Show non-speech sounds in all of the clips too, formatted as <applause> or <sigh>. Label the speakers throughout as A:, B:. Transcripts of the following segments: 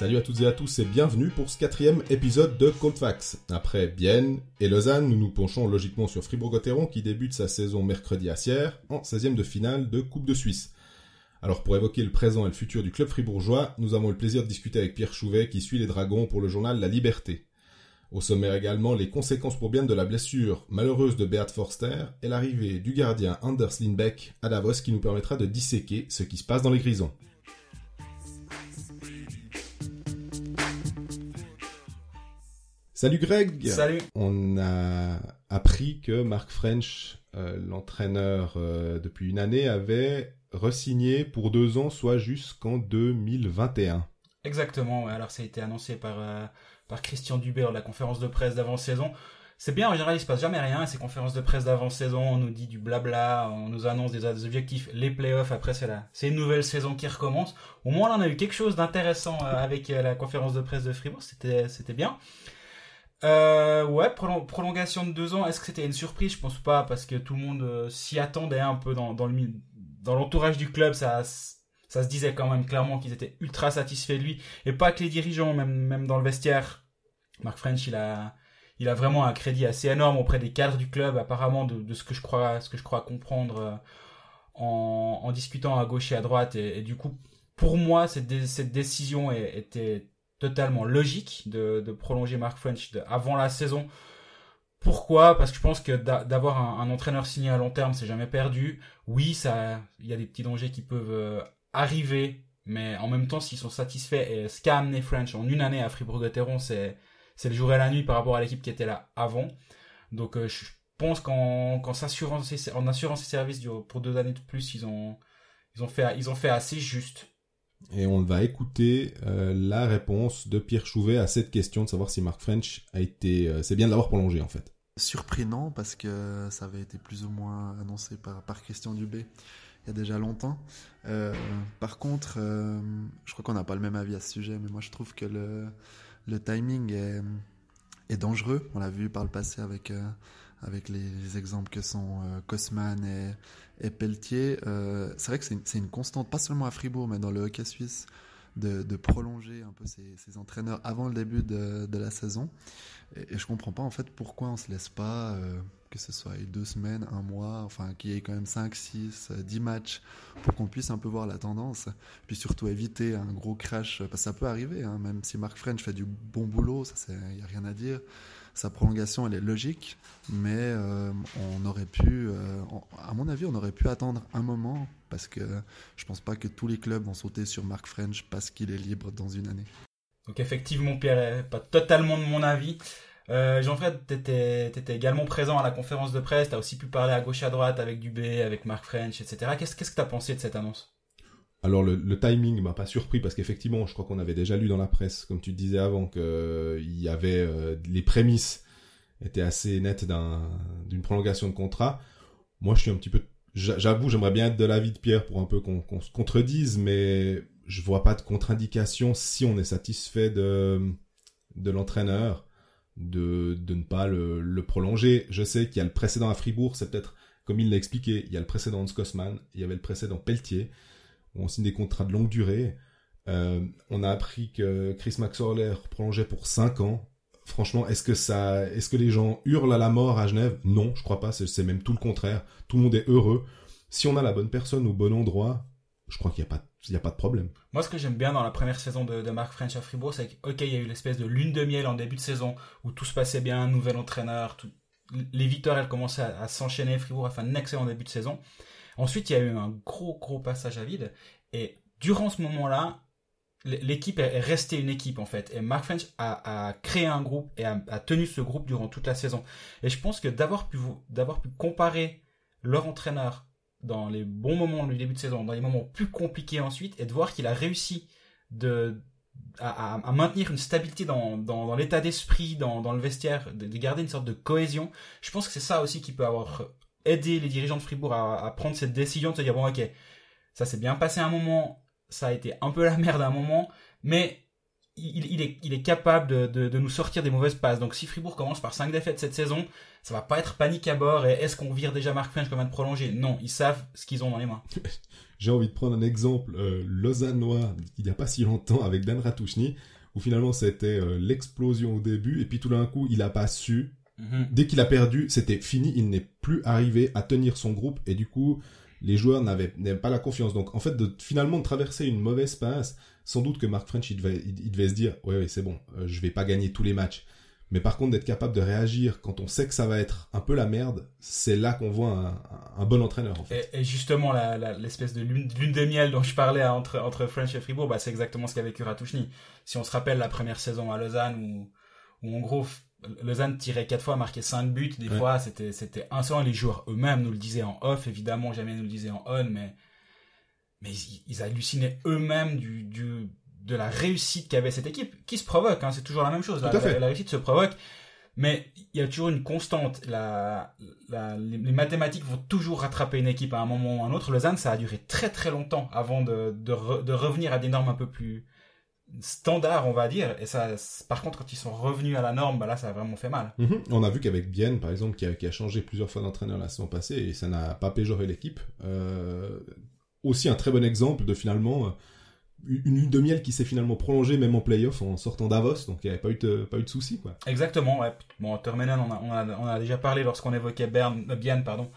A: Salut à toutes et à tous et bienvenue pour ce quatrième épisode de Colfax. Après Bienne et Lausanne, nous nous penchons logiquement sur Fribourg-Gotteron qui débute sa saison mercredi à Sierre en 16e de finale de Coupe de Suisse. Alors pour évoquer le présent et le futur du club fribourgeois, nous avons le plaisir de discuter avec Pierre Chouvet qui suit les Dragons pour le journal La Liberté. Au sommaire également les conséquences pour Bienne de la blessure malheureuse de Beat Forster et l'arrivée du gardien Anders Lindbeck à Davos qui nous permettra de disséquer ce qui se passe dans les Grisons. Salut Greg
B: Salut
A: On a appris que Mark French, euh, l'entraîneur euh, depuis une année, avait resigné pour deux ans, soit jusqu'en 2021.
B: Exactement, alors ça a été annoncé par, euh, par Christian Dubé lors de la conférence de presse d'avant-saison. C'est bien, en général, il se passe jamais rien. Ces conférences de presse d'avant-saison, on nous dit du blabla, on nous annonce des, objectifs, les playoffs, après c'est là. C'est une nouvelle saison qui recommence. Au moins, on a eu quelque chose d'intéressant avec la conférence de presse de Fribourg, c'était, c'était bien. Euh, ouais, prolongation de deux ans. Est-ce que c'était une surprise? Je pense pas, parce que tout le monde euh, s'y attendait un peu dans, dans le dans l'entourage du club. Ça, ça se disait quand même clairement qu'ils étaient ultra satisfaits de lui, et pas que les dirigeants, même même dans le vestiaire. Mark French, il a il a vraiment un crédit assez énorme auprès des cadres du club, apparemment de, ce que je crois ce que je crois comprendre euh, en, en discutant à gauche et à droite. Et, et du coup, pour moi, cette, cette décision était totalement logique de, prolonger Mark French avant la saison. Pourquoi? Parce que je pense que d'avoir un, entraîneur signé à long terme, c'est jamais perdu. Oui, ça, il y a des petits dangers qui peuvent euh, arriver, mais en même temps, s'ils sont satisfaits, et ce qu'a amené French en une année à Fribourg-Gotteron, c'est c'est le jour et la nuit par rapport à l'équipe qui était là avant. Donc, euh, je pense qu'en s'assurant en assurant ses services pour deux années de plus, ils ont ils ont fait ils ont fait assez juste
A: et on va écouter euh, la réponse de Pierre Chouvet à cette question de savoir si Mark French a été. Euh, c'est bien de l'avoir prolongé en fait.
C: Surpris non, parce que ça avait été plus ou moins annoncé par, par Christian Dubé il y a déjà longtemps. Euh, par contre, je crois qu'on n'a pas le même avis à ce sujet, mais moi je trouve que le, le timing est, est dangereux. On l'a vu par le passé avec avec les, exemples que sont euh, Kosman et, et Pelletier. Euh, c'est vrai que c'est une, constante, pas seulement à Fribourg, mais dans le hockey suisse, de, prolonger un peu ces, entraîneurs avant le début de, la saison. Et, et, je comprends pas en fait pourquoi on se laisse pas, euh, que ce soit deux semaines, un mois, enfin qu'il y ait quand même 5, 6, 10 matchs pour qu'on puisse un peu voir la tendance. Puis surtout éviter un gros crash, parce que ça peut arriver, hein, même si Mark French fait du bon boulot, il n'y a rien à dire sa prolongation, elle est logique, mais euh, on aurait pu, euh, à mon avis, on aurait pu attendre un moment parce que je pense pas que tous les clubs vont sauter sur Mark French parce qu'il est libre dans une année.
B: Donc effectivement, Pierre, pas totalement de mon avis. Euh, Jean-Fred, tu étais, également présent à la conférence de presse, tu aussi pu parler à gauche à droite avec Dubé, avec Mark French, etc. Qu'est-ce que tu pensé de cette annonce?
A: Alors le, le timing m'a pas surpris parce qu'effectivement, je crois qu'on avait déjà lu dans la presse, comme tu disais avant, qu'il y avait euh, les prémices étaient assez nettes d'une prolongation de contrat. Moi, je suis un petit peu, j'avoue, j'aimerais bien être de l'avis de Pierre pour un peu qu'on se contredise, mais je vois pas de contre-indication si on est satisfait de de l'entraîneur de, de ne pas le, le prolonger. Je sais qu'il y a le précédent à Fribourg, c'est peut-être comme il l'a expliqué, il y a le précédent de Scotsman, il y avait le précédent Pelletier on signe des contrats de longue durée. Euh, on a appris que Chris Maxwell prolongeait pour 5 ans. Franchement, est-ce que ça, est-ce que les gens hurlent à la mort à Genève? Non, je crois pas. C'est même tout le contraire. Tout le monde est heureux. Si on a la bonne personne au bon endroit, je crois qu'il n'y a pas, de problème.
B: Moi, ce que j'aime bien dans la première saison de, de Marc French à Fribourg, c'est qu'il y a eu l'espèce de lune de miel en début de saison où tout se passait bien, nouvel entraîneur, les victoires, elles commençaient à, s'enchaîner. Fribourg a fait un excellent début de saison. Ensuite, il y a eu un gros, gros passage à vide. Et durant ce moment-là, l'équipe est restée une équipe en fait. Et Mark French a, créé un groupe et a, tenu ce groupe durant toute la saison. Et je pense que d'avoir pu, pu comparer leur entraîneur dans les bons moments du début de saison, dans les moments plus compliqués ensuite, et de voir qu'il a réussi à, maintenir une stabilité dans, l'état d'esprit, dans, le vestiaire, de, garder une sorte de cohésion, je pense que c'est ça aussi qui peut avoir aider les dirigeants de Fribourg à, prendre cette décision de se dire bon ok ça s'est bien passé un moment ça a été un peu la merde un moment mais il, est, capable de, nous sortir des mauvaises passes. Donc si Fribourg commence par 5 défaites cette saison, ça va pas être panique à bord. Et est-ce qu'on vire déjà Marc French comme un de prolonger Non, ils savent ce qu'ils ont dans les mains. <laughs>
A: J'ai envie de prendre un exemple euh, il n'y a pas si longtemps avec Dan Ratouchny, où finalement c'était euh, l'explosion au début, et puis tout d'un coup il a pas su. Mhm. Dès qu'il a perdu, c'était fini, il n'est plus arrivé à tenir son groupe, et du coup les joueurs n'avaient pas la confiance. Donc en fait, de, finalement, de traverser une mauvaise passe, sans doute que Mark French, il devait, il, devait se dire, ouais, ouais c'est bon, euh, je vais pas gagner tous les matchs. Mais par contre, d'être capable de réagir quand on sait que ça va être un peu la merde, c'est là qu'on voit un, un, bon entraîneur. En fait.
B: et, justement, l'espèce de lune, lune, de miel dont je parlais entre, entre French et Fribourg, bah, c'est exactement ce qu'a vécu Ratouchny. Si on se rappelle la première saison à Lausanne, où, où en gros, Lausanne tirait quatre fois, marquait cinq buts. Des fois, c'était c'était insolent. Les joueurs eux-mêmes nous le disaient en off, évidemment, jamais nous le disaient en on, mais mais ils, hallucinaient eux-mêmes du, du de la réussite qu'avait cette équipe, qui se provoque. Hein, c'est toujours la même chose. La, la, réussite se provoque, mais il y a toujours une constante. La, les, mathématiques vont toujours rattraper une équipe à un moment ou à un autre. Lausanne, ça a duré très très longtemps avant de de, de revenir à des normes un peu plus standard, on va dire. Et ça, par contre, quand ils sont revenus à la norme, bah là, ça a vraiment fait mal.
A: Mhm. On a vu qu'avec Bien, par exemple, qui a, qui a, changé plusieurs fois d'entraîneur la saison passée, et ça n'a pas péjoré l'équipe. Euh, aussi un très bon exemple de finalement euh, une lune de miel qui s'est finalement prolongée même en playoff en sortant Davos, donc il n'y avait pas eu de, pas eu de soucis. Quoi.
B: Exactement, ouais. Bon, Termenen, on a, on, a, on a déjà parlé lorsqu'on évoquait Bern, euh, Bien, pardon.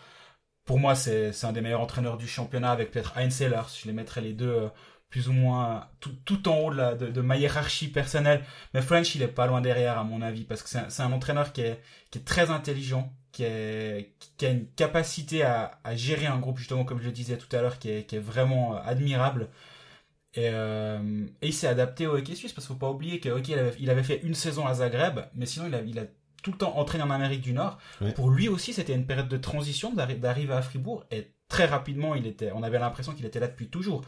B: Pour moi, c'est un des meilleurs entraîneurs du championnat avec peut-être Heinz. Je les mettrais les deux plus ou moins tout, tout en haut de, la, de, ma hiérarchie personnelle. Mais French, il est pas loin derrière, à mon avis, parce que c'est un, entraîneur qui est, qui est très intelligent, qui, est, qui a une capacité à, à gérer un groupe, justement, comme je le disais tout à l'heure, qui est, qui est vraiment admirable. Et, euh, et il s'est adapté au hockey suisse, parce qu'il faut pas oublier que il, avait, il avait fait une saison à Zagreb, mais sinon, il a, il a tout le temps entraîné en Amérique du Nord. Pour lui aussi, c'était une période de transition d'arriver à Fribourg, et très rapidement, il était, on avait l'impression qu'il était là depuis toujours.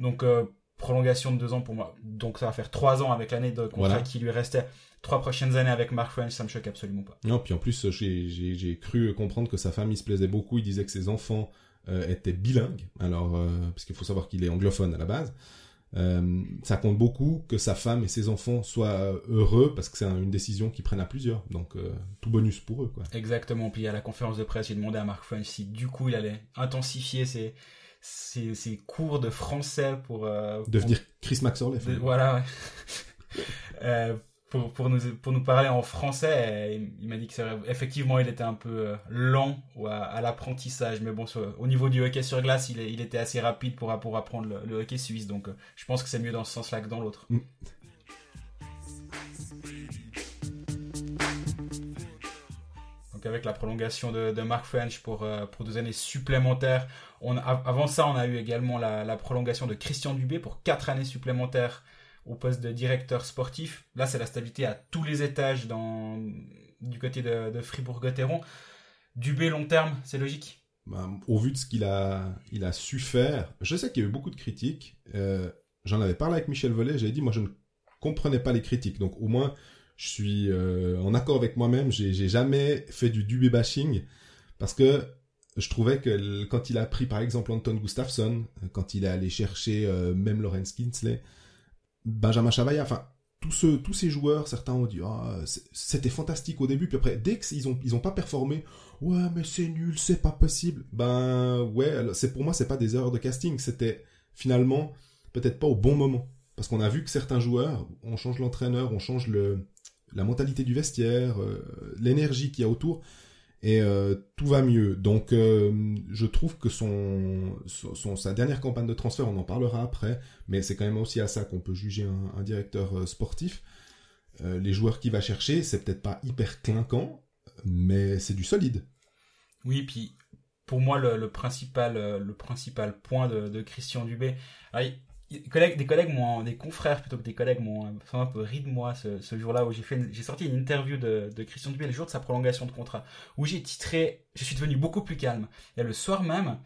B: Donc, euh, prolongation de deux ans pour moi. Donc, ça va faire trois ans avec l'année de contrat qui lui restait. Trois prochaines années avec Mark French, ça me choque absolument pas.
A: Non, puis en plus, j'ai cru comprendre que sa famille se plaisait beaucoup. Il disait que ses enfants euh, étaient bilingues. Alors, euh, parce qu'il faut savoir qu'il est anglophone à la base. Euh, ça compte beaucoup que sa femme et ses enfants soient heureux parce que c'est une décision qu'ils prennent à plusieurs. Donc tout bonus pour eux. Quoi.
B: Exactement. Puis à la conférence de presse, j'ai demandé à Mark French si du coup il allait intensifier ses, ses, cours de français pour... Euh,
A: Devenir Chris Maxwell.
B: voilà, ouais. <laughs> Euh, pour, pour, nous, pour nous parler en français. il, m'a dit que effectivement, il était un peu euh, lent à, l'apprentissage. Mais bon, au niveau du hockey sur glace, il, il était assez rapide pour, pour apprendre le, hockey suisse. Donc, je pense que c'est mieux dans ce sens-là que dans l'autre. Mm. Donc avec la prolongation de, de Mark French pour, pour deux années supplémentaires, avant ça, on a eu également la, prolongation de Christian Dubé pour quatre années supplémentaires au poste de directeur sportif. Là, c'est la stabilité à tous les étages dans, du côté de, Fribourg-Gotteron. Dubé long terme, c'est logique
A: bah, Au vu de ce qu'il a, il a su faire, je sais qu'il y a eu beaucoup de critiques. Euh, j'en avais parlé avec Michel Vollet, j'avais dit, moi je ne comprenais pas les critiques. Donc au moins, je suis euh, en accord avec moi-même, j'ai jamais fait du Dubé bashing. Parce que je trouvais que quand il a pris par exemple Anton Gustafsson, quand il est allé chercher euh, même Lorenz Kinsley, Benjamin Chavaya, enfin tous tous ces joueurs, certains ont dit ah, c'était fantastique au début, puis après dès qu'ils ont ils ont pas performé, ouais mais c'est nul, c'est pas possible. Ben ouais, c'est pour moi c'est pas des erreurs de casting, c'était finalement peut-être pas au bon moment, parce qu'on a vu que certains joueurs, on change l'entraîneur, on change le la mentalité du vestiaire, euh, l'énergie qu'il y a autour et euh, tout va mieux. Donc euh, je trouve que sa dernière campagne de transfert, on en parlera après, mais c'est quand même aussi à ça qu'on peut juger un, directeur euh, sportif. les joueurs qu'il va chercher, c'est peut-être pas hyper clinquant, mais c'est du solide.
B: Oui, puis pour moi le, principal le principal point de, Christian Dubé, des collègues, des collègues m'ont, des confrères plutôt que des collègues m'ont un peu ri de moi ce, ce jour-là où j'ai fait, j'ai sorti une interview de, de Christian Dubé le jour de sa prolongation de contrat où j'ai titré, je suis devenu beaucoup plus calme. Et le soir même,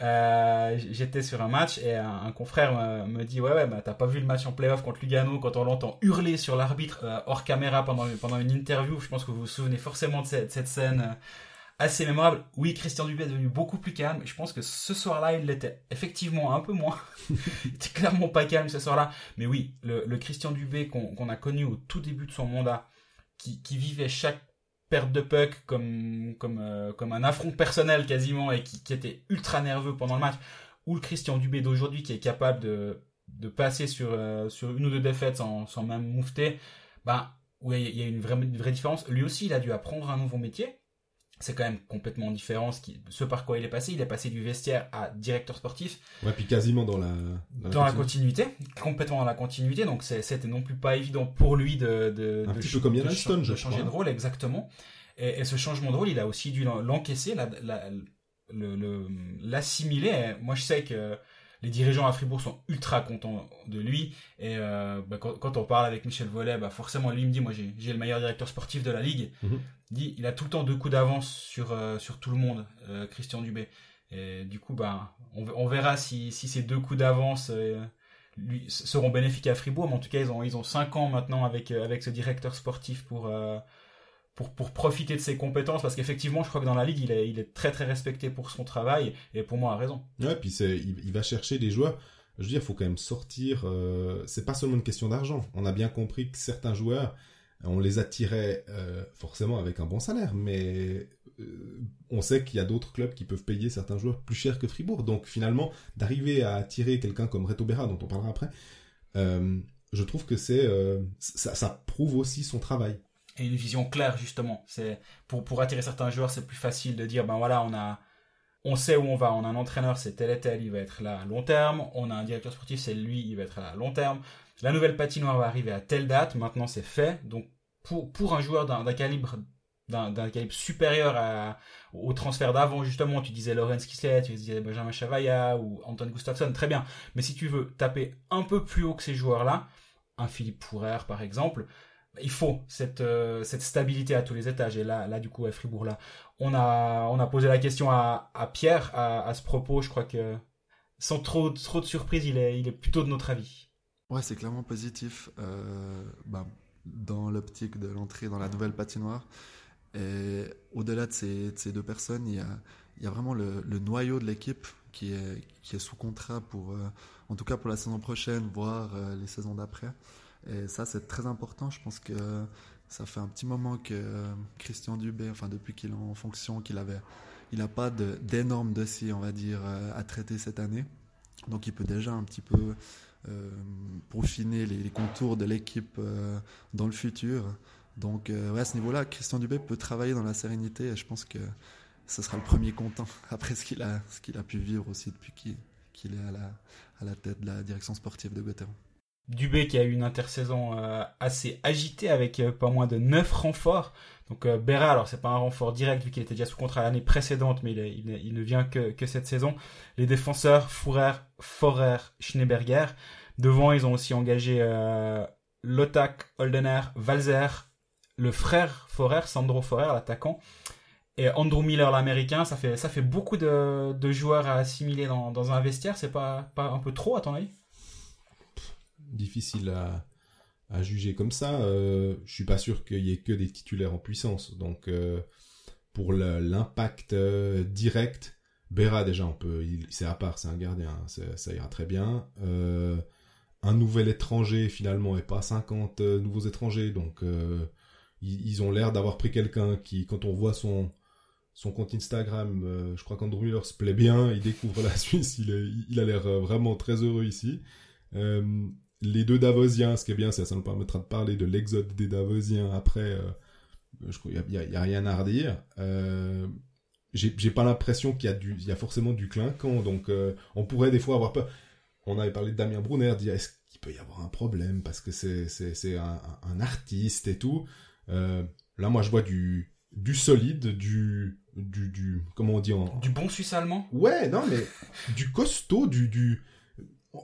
B: euh, j'étais sur un match et un, confrère me, dit ouais ouais bah t'as pas vu le match en playoff contre Lugano quand on l'entend hurler sur l'arbitre euh, hors caméra pendant pendant une interview. Je pense que vous vous souvenez forcément de cette, cette scène. Assez mémorable. Oui, Christian Dubé est devenu beaucoup plus calme. Je pense que ce soir-là, il l'était effectivement un peu moins. <laughs> il était clairement pas calme ce soir-là. Mais oui, le, Christian Dubé qu'on a connu au tout début de son mandat, qui, vivait chaque perte de puck comme, comme, euh, comme un affront personnel quasiment et qui, était ultra nerveux pendant le match, ou le Christian Dubé d'aujourd'hui qui est capable de, de passer sur, euh, sur une ou deux défaites sans, sans même moufter, bah, oui, il y a une vraie, une vraie différence. Lui aussi, il a dû apprendre un nouveau métier c'est quand même complètement différent ce, qui, ce par quoi il est passé. Il est passé du vestiaire à directeur sportif.
A: Ouais, puis quasiment dans la,
B: dans, la, continuité. complètement dans la continuité. Donc c'était non plus pas évident pour lui de, de,
A: Un petit peu comme Yann je
B: changer de rôle, exactement. Et, ce changement de rôle, il a aussi dû l'encaisser, l'assimiler. Moi, je sais que les dirigeants à Fribourg sont ultra contents de lui. Et euh, bah, quand, on parle avec Michel Vollet, bah, forcément, lui me dit, moi j'ai le meilleur directeur sportif de la ligue. Mhm. Il il a tout le temps deux coups d'avance sur, euh, sur tout le monde, euh, Christian Dubé. Et du coup, bah, on, verra si, si, ces deux coups d'avance seront bénéfiques à Fribourg. Mais en tout cas, ils ont, ils ont cinq ans maintenant avec, avec ce directeur sportif pour pour, pour profiter de ses compétences parce qu'effectivement je crois que dans la ligue il est, il très très respecté pour son travail et pour moi a raison
A: ouais puis c'est il, va chercher des joueurs je veux dire il faut quand même sortir euh, c'est pas seulement une question d'argent on a bien compris que certains joueurs on les attirait euh, forcément avec un bon salaire mais euh, on sait qu'il y a d'autres clubs qui peuvent payer certains joueurs plus cher que Fribourg donc finalement d'arriver à attirer quelqu'un comme Reto Berra dont on parlera après je trouve que c'est ça, ça prouve aussi son travail
B: et une vision claire justement. C'est pour pour attirer certains joueurs, c'est plus facile de dire ben voilà, on a on sait où on va, on a un entraîneur, c'est tel et tel, il va être là à long terme, on a un directeur sportif, c'est lui, il va être là à long terme. La nouvelle patinoire va arriver à telle date, maintenant c'est fait. Donc pour pour un joueur d'un calibre d'un calibre supérieur au transfert d'avant, justement, tu disais Lorenz Kislet, tu disais Benjamin Chavaya ou Anton Gustafsson, très bien. Mais si tu veux taper un peu plus haut que ces joueurs-là, un Philippe Pourrer par exemple, il faut cette, euh, cette stabilité à tous les étages. Et là, là du coup, à Fribourg, là, on a, on a posé la question à, à Pierre à, à, ce propos. Je crois que sans trop, trop de surprise, il est, il est plutôt de notre avis.
C: Ouais, c'est clairement positif euh, bah, dans l'optique de l'entrée dans la nouvelle patinoire. Et au-delà de ces, ces, deux personnes, il y a, il y a vraiment le, le noyau de l'équipe qui est, qui est sous contrat pour, euh, en tout cas pour la saison prochaine, voire euh, les saisons d'après. Et ça, c'est très important. Je pense que ça fait un petit moment que Christian Dubé, enfin depuis qu'il est en fonction, qu'il avait, il n'a pas d'énormes dossiers, on va dire, euh, à traiter cette année. Donc il peut déjà un petit peu euh, peaufiner les, contours de l'équipe euh, dans le futur. Donc ouais, à ce niveau-là, Christian Dubé peut travailler dans la sérénité et je pense que ce sera le premier content <laughs> après ce qu'il a, ce qu'il a pu vivre aussi depuis qu'il est à la, à la tête de la direction sportive de Gauthieron.
B: Dubé qui a eu une intersaison euh, assez agitée avec euh, pas moins de 9 renforts. Donc euh, Berra, alors c'est pas un renfort direct vu qu'il était déjà sous contrat l'année précédente, mais il, ne vient que, cette saison. Les défenseurs, Fourer, Forer, Schneeberger. Devant, ils ont aussi engagé Lotak, Holdener, Valzer, le frère Forer, Sandro Forer, l'attaquant. Et Andrew Miller, l'américain, ça fait, beaucoup de, joueurs à assimiler dans, dans un vestiaire. C'est pas, pas un peu trop, à ton avis?
A: Difficile à, juger comme ça. Euh, je suis pas sûr qu'il y ait que des titulaires en puissance. Donc, euh, pour l'impact euh, direct, Berra déjà, on peut, c'est à part, c'est un gardien, ça ira très bien. Euh, un nouvel étranger finalement et pas 50 nouveaux étrangers, donc ils, ont l'air d'avoir pris quelqu'un qui, quand on voit son son compte Instagram, je crois qu'Andrew Miller se plaît bien, il découvre la <laughs> Suisse, il, a l'air vraiment très heureux ici. Les deux Davosiens, ce qui est bien, ça, ça nous permettra de parler de l'exode des Davosiens après. Euh, je crois qu'il y, a, rien à redire. Euh, j'ai pas l'impression qu'il y a du, il y a forcément du clinquant, donc euh, on pourrait des fois avoir peur. On avait parlé de Damien Brunner, dire est-ce qu'il peut y avoir un problème parce que c'est c'est un, un, artiste et tout. Là, moi, je vois du du solide, du du du comment on dit en
B: du bon suisse allemand?
A: Ouais, non mais du costaud, du du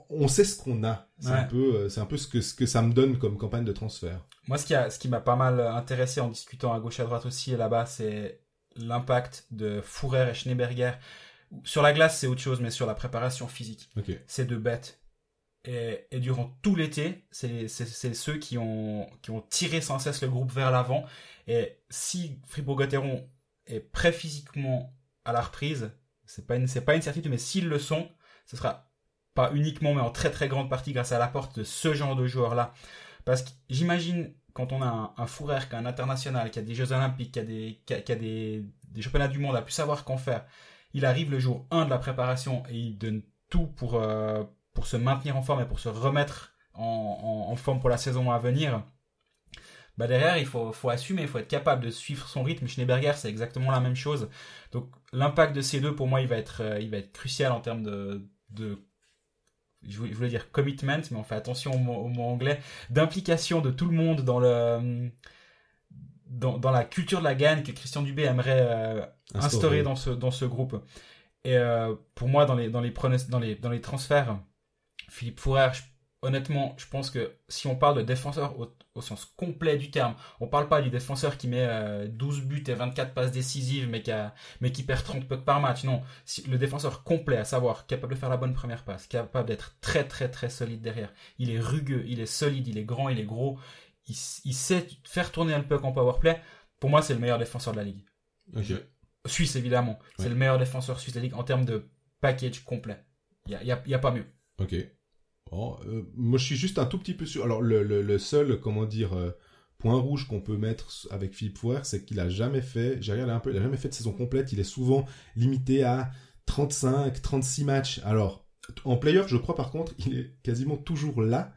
A: on sait ce qu'on a. C'est un peu, euh, c'est un peu ce que, ce que ça me donne comme campagne de transfert.
B: Moi, ce qui a, ce qui m'a pas mal intéressé en discutant à gauche et à droite aussi et là-bas, c'est l'impact de Fourer et Schneeberger. Sur la glace, c'est autre chose, mais sur la préparation physique, c'est de bêtes. Et, et, durant tout l'été, c'est ceux qui ont, qui ont tiré sans cesse le groupe vers l'avant. Et si Fribourg-Gotteron est prêt physiquement à la reprise, c'est pas une, c'est pas une certitude, mais s'ils le sont, ce sera pas uniquement, mais en très très grande partie grâce à l'apport de ce genre de joueurs-là. Parce que j'imagine, quand on a un, un Fourer qui a un international, qui a des Jeux Olympiques, qui a des, qui a, des, des championnats du monde, a pu savoir qu'en faire, il arrive le jour 1 de la préparation et il donne tout pour, euh, pour se maintenir en forme et pour se remettre en, forme pour la saison à venir. Bah derrière, il faut, faut assumer, il faut être capable de suivre son rythme. Schneeberger, c'est exactement la même chose. Donc l'impact de ces deux, pour moi, il va être, euh, il va être crucial en termes de je voulais dire commitment, mais on fait attention au mot, au mot anglais, d'implication de tout le monde dans le dans, dans, la culture de la gagne que Christian Dubé aimerait euh, instaurer, instaurer dans ce dans ce groupe. Et euh, pour moi, dans les dans les dans les dans les transferts, Philippe Fourer, je, honnêtement, je pense que si on parle de défenseur au, sens complet du terme, on parle pas du défenseur qui met euh, 12 buts et 24 passes décisives, mais qui a, mais qui perd 30 pucks par match. Non, si, le défenseur complet, à savoir capable de faire la bonne première passe, capable d'être très très très solide derrière. Il est rugueux, il est solide, il est grand, il est gros. Il, il sait faire tourner un puck en power play. Pour moi, c'est le meilleur défenseur de la ligue. Suisse évidemment, ouais. c'est le meilleur défenseur suisse de la ligue en termes de package complet. Il y a, y, a, y a pas mieux.
A: Ok. Oh, euh, moi, je suis juste un tout petit peu sûr. Alors, le, seul, comment dire, euh, point rouge qu'on peut mettre avec Philippe Fouer, c'est qu'il a jamais fait, j'ai regardé un peu, il a jamais fait de saison complète. Il est souvent limité à 35, 36 matchs. Alors, en playoff, je crois par contre, il est quasiment toujours là.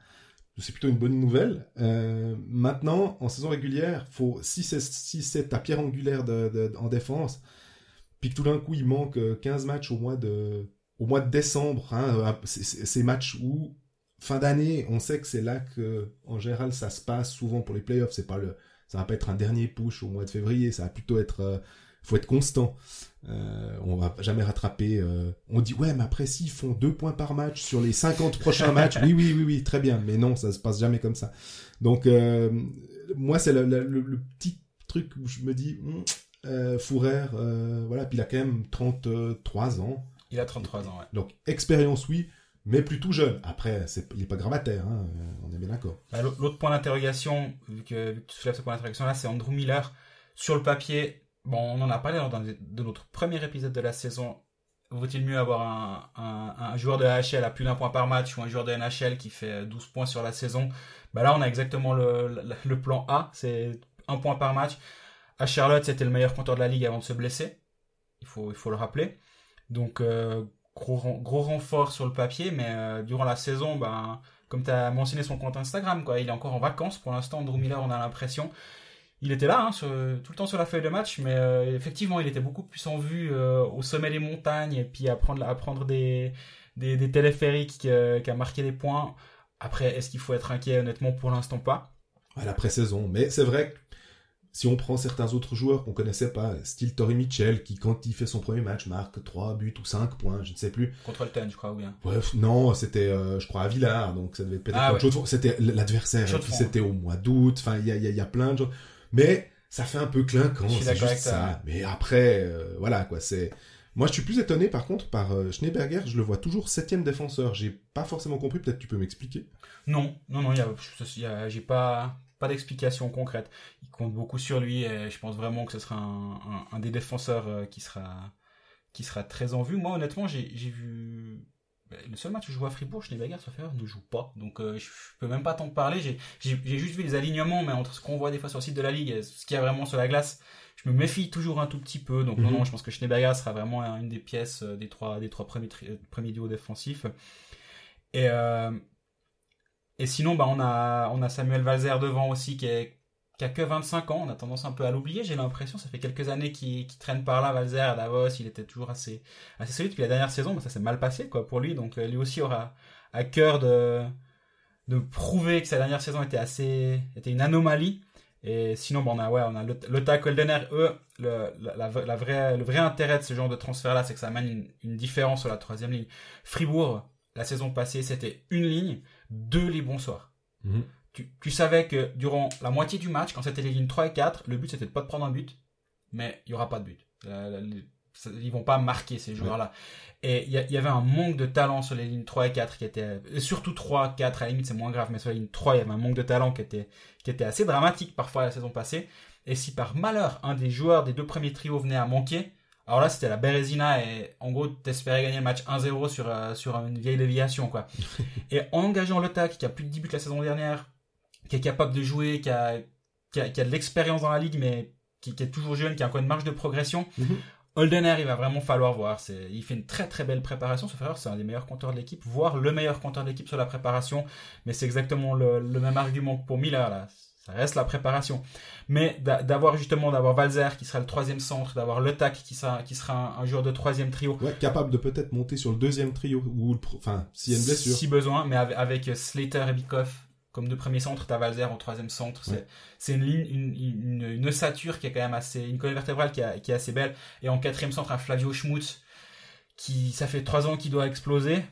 A: C'est plutôt une bonne nouvelle. Euh, maintenant, en saison régulière, faut si c'est ta pierre angulaire en défense, puis que tout d'un coup il manque 15 matchs au mois de au mois de décembre, hein, ces matchs où fin d'année, on sait que c'est là que, en général, ça se passe souvent pour les playoffs. C'est pas le, ça va pas être un dernier push au mois de février. Ça va plutôt être, euh, faut être constant. Euh, on va jamais rattraper. Euh, on dit ouais, mais après s'ils font deux points par match sur les 50 prochains matchs, oui, oui, oui, oui, très bien. Mais non, ça se passe jamais comme ça. Donc euh, moi, c'est le, le, le, petit truc où je me dis, euh, Fourer, voilà, puis il a quand même 33 ans.
B: Il a 33 ans, ouais.
A: Donc expérience, oui mais plutôt jeune. Après, il n'est pas gravataire, hein, on est bien d'accord.
B: Bah, l'autre point d'interrogation, vu que, tu soulèves ce point d'interrogation là, c'est Andrew Miller. Sur le papier, bon, on en a parlé dans de notre premier épisode de la saison. Vaut-il mieux avoir un, joueur de AHL à plus d'un point par match ou un joueur de NHL qui fait 12 points sur la saison? Bah là, on a exactement le, plan A, c'est un point par match. À Charlotte, c'était le meilleur compteur de la ligue avant de se blesser. Il faut, il faut le rappeler. Donc, euh, gros, gros renfort sur le papier, mais euh, durant la saison, ben, comme tu as mentionné son compte Instagram, quoi, il est encore en vacances pour l'instant. Drew Miller, on a l'impression. Il était là, hein, tout le temps sur la feuille de match, mais euh, effectivement, il était beaucoup plus en vue euh, au sommet des montagnes et puis à prendre, à prendre des, des, téléphériques qui, qui a marqué des points. Après, est-ce qu'il faut être inquiet? Honnêtement, pour l'instant, pas.
A: À la pré-saison. Mais c'est vrai si on prend certains autres joueurs qu'on connaissait pas, style Tori Mitchell, qui quand il fait son premier match marque 3 buts ou 5 points, je ne sais plus.
B: Contre le Ten, je crois, ou bien.
A: Ouais, non, c'était, euh, je crois, à Villars, donc ça devait être peut-être ah, ouais. chose. C'était l'adversaire, c'était au mois d'août, enfin, il y a, y, a, y a plein de choses. Mais ça fait un peu clinquant, c'est juste ça. Mais après, euh, voilà, quoi, c'est... Moi, je suis plus étonné, par contre, par euh, Schneeberger, je le vois toujours septième défenseur. J'ai pas forcément compris, peut-être tu peux m'expliquer?
B: Non, non, non, j'ai pas pas d'explication concrète. Il compte beaucoup sur lui et je pense vraiment que ce sera un, un, un des défenseurs euh, qui sera qui sera très en vue. Moi, honnêtement, j'ai vu le seul match où je vois Fribourg, Schneeberger, sauf erreur, ne joue pas. Donc euh, je peux même pas t'en parler. J'ai juste vu les alignements, mais entre ce qu'on voit des fois sur le site de la Ligue et ce qu'il y a vraiment sur la glace, je me méfie toujours un tout petit peu. Donc mm -hmm. non, non, je pense que Schneeberger sera vraiment une des pièces euh, des trois, des trois premiers, premiers duos défensifs. Et, euh, et sinon, bah, on, a, on a Samuel Valzer devant aussi qui est qui a que 25 ans, on a tendance un peu à l'oublier, j'ai l'impression, ça fait quelques années qu'il qu traîne par là, Valzer, à Davos, il était toujours assez, assez solide, puis la dernière saison, bah, ça s'est mal passé, quoi, pour lui, donc euh, lui aussi aura à cœur de, de prouver que sa dernière saison était assez, était une anomalie, et sinon, bon, on a, ouais, on a eux, le, vraie, le vrai intérêt de ce genre de transfert-là, c'est que ça amène une différence sur la troisième ligne. Fribourg, la saison passée, c'était une ligne, deux les bonsoirs. Mm -hmm tu, tu, savais que durant la moitié du match, quand c'était les lignes 3 et 4, le but c'était de pas de prendre un but, mais il y aura pas de but. Euh, ils vont pas marquer ces joueurs-là. Et il y, y, avait un manque de talent sur les lignes 3 et 4 qui était, surtout 3, 4, à la limite c'est moins grave, mais sur les lignes 3, il y avait un manque de talent qui était, qui était assez dramatique parfois la saison passée. Et si par malheur, un des joueurs des deux premiers trios venait à manquer, alors là, c'était la Bérésina et en gros, t'espérais gagner le match 1-0 sur, euh, sur une vieille déviation, quoi. <laughs> et en engageant le TAC, qui a plus de 10 buts la saison dernière, qui est capable de jouer, qui a, qui a, de l'expérience dans la ligue, mais qui, est toujours jeune, qui a encore une marge de progression, mhm. Holdener, il va vraiment falloir voir. C'est, il fait une très très belle préparation. Ce frère, c'est un des meilleurs compteurs de l'équipe, voire le meilleur compteur de l'équipe sur la préparation. Mais c'est exactement le, le, même argument que pour Miller. Là ça reste la préparation. Mais d'avoir justement d'avoir Valzer qui sera le troisième centre, d'avoir Le Tac qui sera qui sera un, joueur de troisième trio.
A: Ouais, capable de peut-être monter sur le deuxième trio ou enfin s'il y a une blessure.
B: Si besoin, mais avec, Slater et Bikoff comme deux premiers centres, t'as Valzer en troisième centre. C'est une ligne, une, une, une, ossature qui est quand même assez, une colonne vertébrale qui, qui est assez belle. Et en quatrième centre, un Flavio Schmutz qui, ça fait trois ans qu'il doit exploser.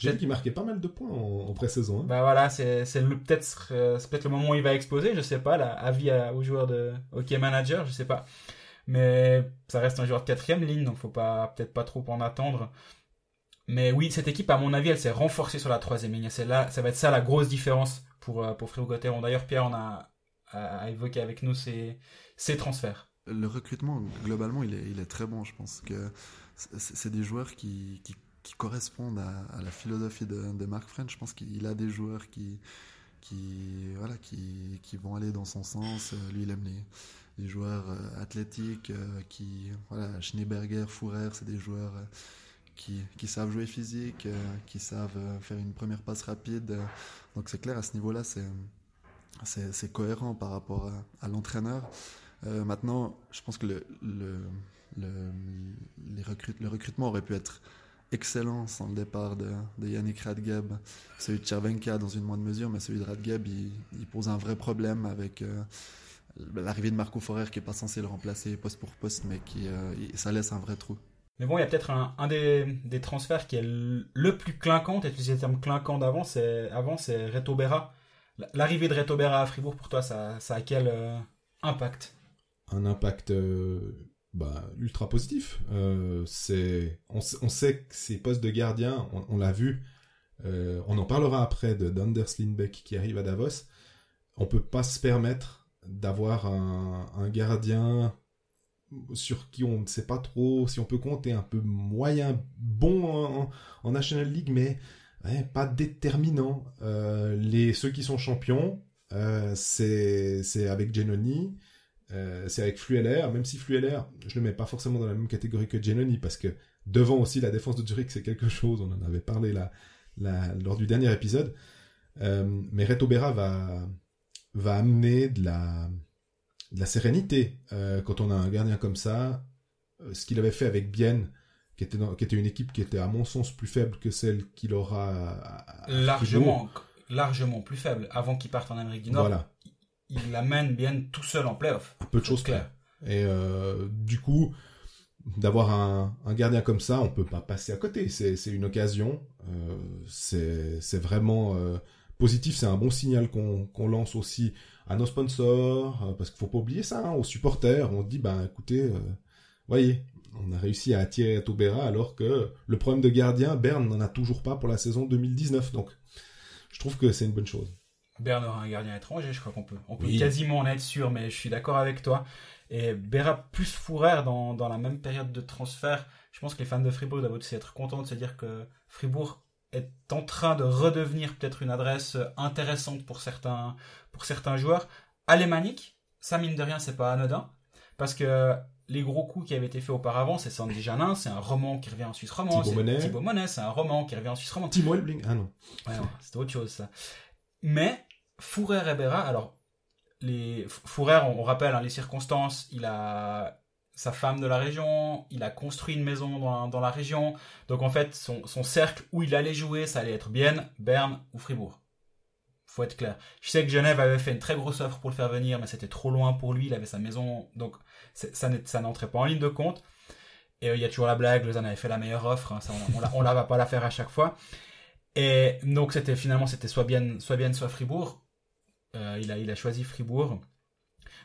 A: J'ai qu'il marquait pas mal de points en, pré-saison. Hein.
B: Bah voilà, c'est peut-être peut-être le moment où il va exploser, je sais pas, là, avis aux joueurs de hockey manager, je sais pas. Mais ça reste un joueur de quatrième ligne, donc faut pas peut-être pas trop en attendre. Mais oui, cette équipe, à mon avis, elle s'est renforcée sur la troisième ligne. Là, ça va être ça la grosse différence pour euh, pour Fribourg-Gotteron. D'ailleurs, Pierre on a, a, évoqué avec nous ces, ces transferts.
C: Le recrutement, globalement, il est, il est très bon. Je pense que c'est des joueurs qui, qui qui correspondent à, la philosophie de, de Mark French. Je pense qu'il a des joueurs qui, voilà, qui, vont aller dans son sens. Euh, lui, il aime les, joueurs euh, athlétiques, euh, qui, voilà, Schneeberger, Fourer, c'est des joueurs qui, savent jouer physique, qui savent faire une première passe rapide. Donc c'est clair, à ce niveau-là, c'est, cohérent par rapport à, l'entraîneur. maintenant, je pense que le, le, le, les le recrutement aurait pu être excellent sans le départ de, Yannick Radgeb. Celui de Chervenka dans une moindre mesure, mais celui de Radgeb, il, pose un vrai problème avec euh, l'arrivée de Marco Forer qui est pas censé le remplacer poste pour poste, mais qui euh, ça laisse un vrai trou.
B: Mais bon, il y a peut-être un, des, transferts qui est le, plus clinquant, peut-être le terme clinquant d'avant, c'est avant c'est Reto Berra. L'arrivée de Reto Berra à Fribourg, pour toi, ça, ça a quel euh, impact?
A: Un impact bah, ultra positif. Euh, on, sait que ces postes de gardien, on, l'a vu, euh, on en parlera après de d'Anders Lindbeck qui arrive à Davos. On peut pas se permettre d'avoir un, gardien sur qui on ne sait pas trop si on peut compter un peu moyen, bon en, National League, mais pas déterminant. Euh, les ceux qui sont champions, c'est c'est avec Genoni. Euh, c'est avec Flueller, même si Flueller, je le mets pas forcément dans la même catégorie que Genoni, parce que devant aussi la défense de Zurich, c'est quelque chose, on en avait parlé là, lors du dernier épisode. Euh, mais Reto Berra va, amener de la, sérénité euh, quand on a un gardien comme ça. Ce qu'il avait fait avec Bienne, qui était, qui était une équipe qui était à mon sens plus faible que celle qu'il aura
B: largement largement plus faible avant qu'il parte en Amérique du Nord. Voilà il l'amène bien tout seul en playoff.
A: Un peu de choses claires. Et euh, du coup, d'avoir un, gardien comme ça, on peut pas passer à côté. C'est une occasion. Euh, c'est vraiment euh, positif. C'est un bon signal qu'on lance aussi à nos sponsors, parce qu'il faut pas oublier ça, hein, aux supporters. On dit, ben écoutez, voyez, on a réussi à attirer Taubera alors que le problème de gardien, Berne n'en a toujours pas pour la saison 2019. Donc, je trouve que c'est une bonne chose.
B: Berne aura un gardien étranger, je crois qu'on peut, on peut quasiment en être sûr, mais je suis d'accord avec toi. Et Berra plus Fourer dans, dans la même période de transfert, je pense que les fans de Fribourg doivent aussi être contents de se dire que Fribourg est en train de redevenir peut-être une adresse intéressante pour certains, pour certains joueurs. Alémanique, ça mine de rien, c'est pas anodin, parce que les gros coups qui avaient été faits auparavant, c'est Sandy Janin, c'est un roman qui revient en Suisse romande. Thibaut Monet. c'est un roman qui revient en Suisse romande.
A: Timo Elbling, ah non.
B: Ouais, autre chose ça. Mais Fourer et Berra, alors, les Fourer, on, rappelle hein, les circonstances, il a sa femme de la région, il a construit une maison dans, la région, donc en fait, son, cercle où il allait jouer, ça allait être Bienne, Berne ou Fribourg. Faut être clair. Je sais que Genève avait fait une très grosse offre pour le faire venir, mais c'était trop loin pour lui, il avait sa maison, donc ça n'entrait pas en ligne de compte. Et euh, il y a toujours la blague, Lausanne avait fait la meilleure offre, hein, ça, on, ne va pas la faire à chaque fois. Et donc c'était finalement c'était soit bien soit bien soit Fribourg. Euh, il, a, il a choisi Fribourg.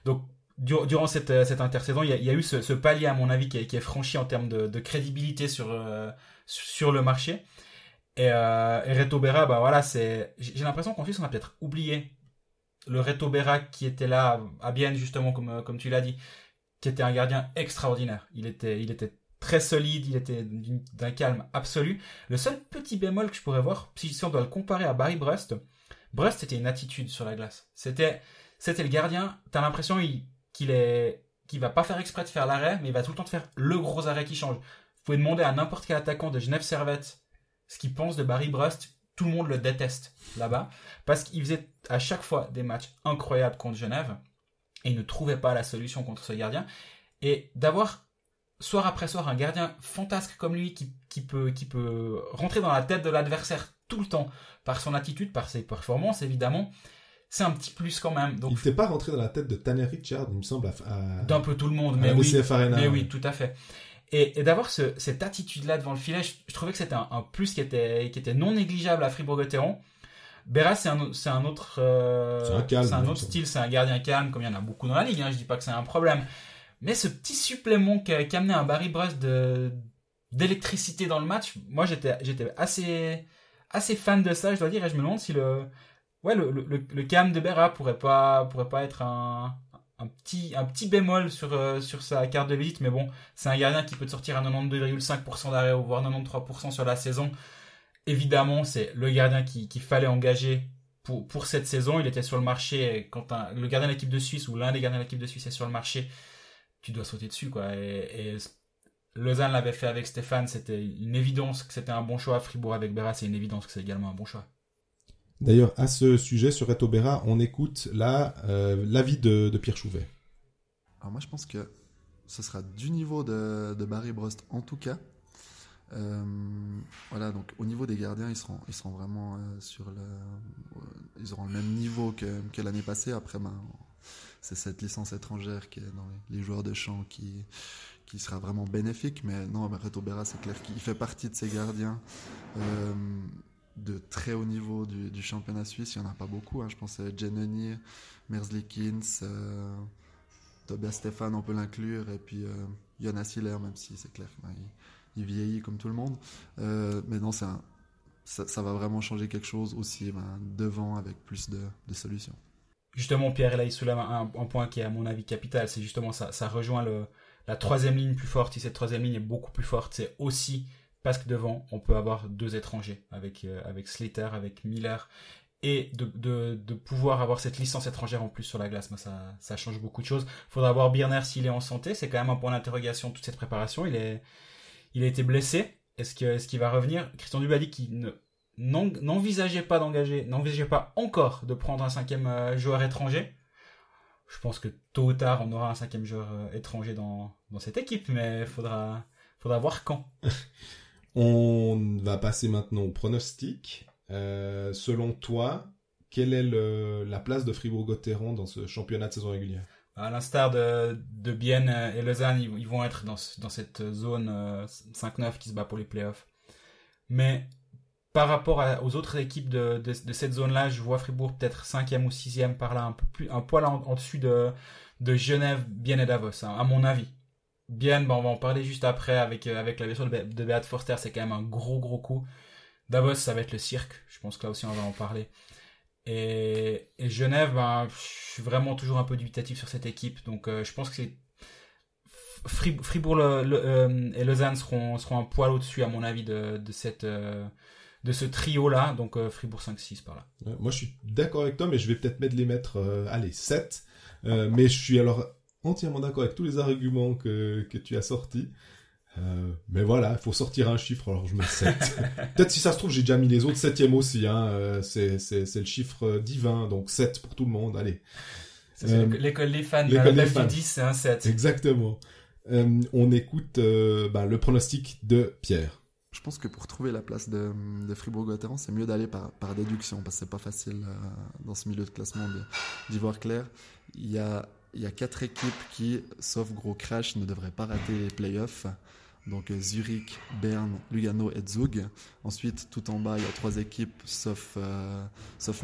B: Donc, durant cette, euh, cette intersaison, il y a, eu ce, palier, à mon avis, qui, est franchi en termes de, crédibilité sur, euh, sur le marché. Et, euh, et Reto Berra, bah voilà, j'ai l'impression qu'en Suisse, on a peut-être oublié le Reto Berra qui était là à Bienne justement comme comme tu l'as dit, qui était un gardien extraordinaire. Il était il était très solide, il était d'un calme absolu. Le seul petit bémol que je pourrais voir, si on doit le comparer à Barry Brust, Brust c'était une attitude sur la glace. C'était c'était le gardien. T'as l'impression qu'il est qu'il va pas faire exprès de faire l'arrêt, mais il va tout le temps te faire le gros arrêt qui change. Vous pouvez demander à n'importe quel attaquant de Genève Servette ce qu'il pense de Barry Brust. Tout le monde le déteste là-bas parce qu'il faisait à chaque fois des matchs incroyables contre Genève et il ne trouvait pas la solution contre ce gardien. Et d'avoir soir après soir un gardien fantasque comme lui qui, peut, qui peut rentrer dans la tête de l'adversaire tout le temps par son attitude, par ses performances évidemment, c'est un petit plus quand même.
A: Donc, il n'était pas rentré dans la tête de Tanner Richard, il me semble,
B: d'un peu tout le monde, mais oui, mais oui, tout à fait. Et, d'avoir cette attitude-là devant le filet, je, trouvais que c'était un, plus qui était, qui était non négligeable à Fribourg-Gotteron. Berra, c'est un, c'est un autre, euh, c'est un, autre style, c'est un gardien calme, comme il y en a beaucoup dans la ligue. Hein, je dis pas que c'est un problème, mais ce petit supplément qui, qui amenait un Barry Brust de d'électricité dans le match, moi j'étais j'étais assez assez fan de ça, je dois dire, et je me demande si le cam de Berra pourrait pas, être un, petit, bémol sur, euh, sur sa carte de visite, mais bon, c'est un gardien qui peut te sortir à 92,5% d'arrêt ou voire 93% sur la saison. Évidemment, c'est le gardien qu'il qui fallait engager pour, cette saison. Il était sur le marché, quand le gardien de l'équipe de Suisse ou l'un des gardiens de l'équipe de Suisse est sur le marché, tu dois sauter dessus, quoi. Lausanne l'avait fait avec Stéphane, c'était une évidence que c'était un bon choix. Fribourg avec Berra, c'est une évidence que c'est également un bon choix.
A: D'ailleurs, à ce sujet, sur Reto Berra, on écoute là euh, l'avis de, Pierre Chouvet.
C: Alors moi, je pense que ce sera du niveau de, Barry Brost en tout cas. Euh, voilà, donc au niveau des gardiens, ils seront, ils seront vraiment euh, sur le, ils auront le même niveau que, que l'année passée. Après, ben, c'est cette licence étrangère qui est dans les, joueurs de champ qui, qui sera vraiment bénéfique. Mais non, Reto Berra, c'est clair qu'il fait partie de ces gardiens de très haut niveau du, championnat suisse. Il n'y en a pas beaucoup. Hein. Je pense à Jenny, Merzlikins, euh, Tobias Stéphane, on peut l'inclure. Et puis euh, Jonas Hiller, même si c'est clair il, vieillit comme tout le monde. Euh, mais non, ça, ça, va vraiment changer quelque chose aussi ben, devant avec plus de, solutions.
B: Justement, Pierre, là, il soulève un, point qui est à mon avis capital. C'est justement ça, ça rejoint le, la troisième ligne plus forte. Si cette troisième ligne est beaucoup plus forte, c'est aussi parce que devant, on peut avoir deux étrangers, avec, euh, avec Slater, avec Miller, et de, de, pouvoir avoir cette licence étrangère en plus sur la glace, ça, ça change beaucoup de choses. Faudra voir Birner s'il est en santé, c'est quand même un point d'interrogation toute cette préparation. Il, est, il a été blessé, est-ce qu'il est va revenir? Christian Dubé a dit qu'il n'envisageait pas d'engager, n'envisageait pas encore de prendre un cinquième euh, joueur étranger. Je pense que tôt ou tard, on aura un cinquième joueur euh, étranger dans, dans cette équipe, mais il faudra, faudra voir quand. <laughs>
A: On va passer maintenant au pronostic. Euh, selon toi, quelle est la place de Fribourg-Gotteron dans ce championnat de saison régulière?
B: À l'instar de, de Bienne et Lausanne, ils, vont être dans, cette zone 5-9 euh, qui se bat pour les playoffs. Mais par rapport aux autres équipes de, cette zone-là, je vois Fribourg peut-être 5e ou 6e par là, un, peu plus, un poil en, dessus de, Genève, Bienne et Davos, hein, à mon avis. Bien, on va en parler juste après avec, euh, avec la version de, de Beat Forster, c'est quand même un gros gros coup. Davos, ça va être le cirque, je pense que là aussi on va en parler. Et, et Genève, ben, je suis vraiment toujours un peu dubitatif sur cette équipe, donc euh, je pense que c'est Fribourg euh, et Lausanne seront, seront un poil au-dessus, à mon avis, de, de, cette, de ce trio-là. Donc Fribourg 5-6 par là.
A: moi, je suis d'accord avec toi, mais je vais peut-être mettre les mettre, allez, 7. mais je suis alors entièrement d'accord avec tous les arguments que, que tu as sortis. Euh, mais voilà, il faut sortir un chiffre, alors je mets 7. <laughs> Peut-être si ça se trouve, j'ai déjà mis les autres septième aussi. Hein. Euh, c'est, le chiffre divin, donc 7 pour tout le monde, allez.
B: Euh, l'école des fans, l'école des fans. 10, c'est un 7.
A: Exactement. Euh, on écoute bah, le pronostic de Pierre.
C: Je pense que pour trouver la place de, de Fribourg-Gotteron, c'est mieux d'aller par, déduction, parce que c'est pas facile dans ce milieu de classement d'y voir clair. Il y a quatre équipes qui, sauf gros crash, ne devraient pas rater les playoffs. Donc Zurich, Berne, Lugano et Zug. Ensuite, tout en bas, il y a trois équipes, sauf, euh,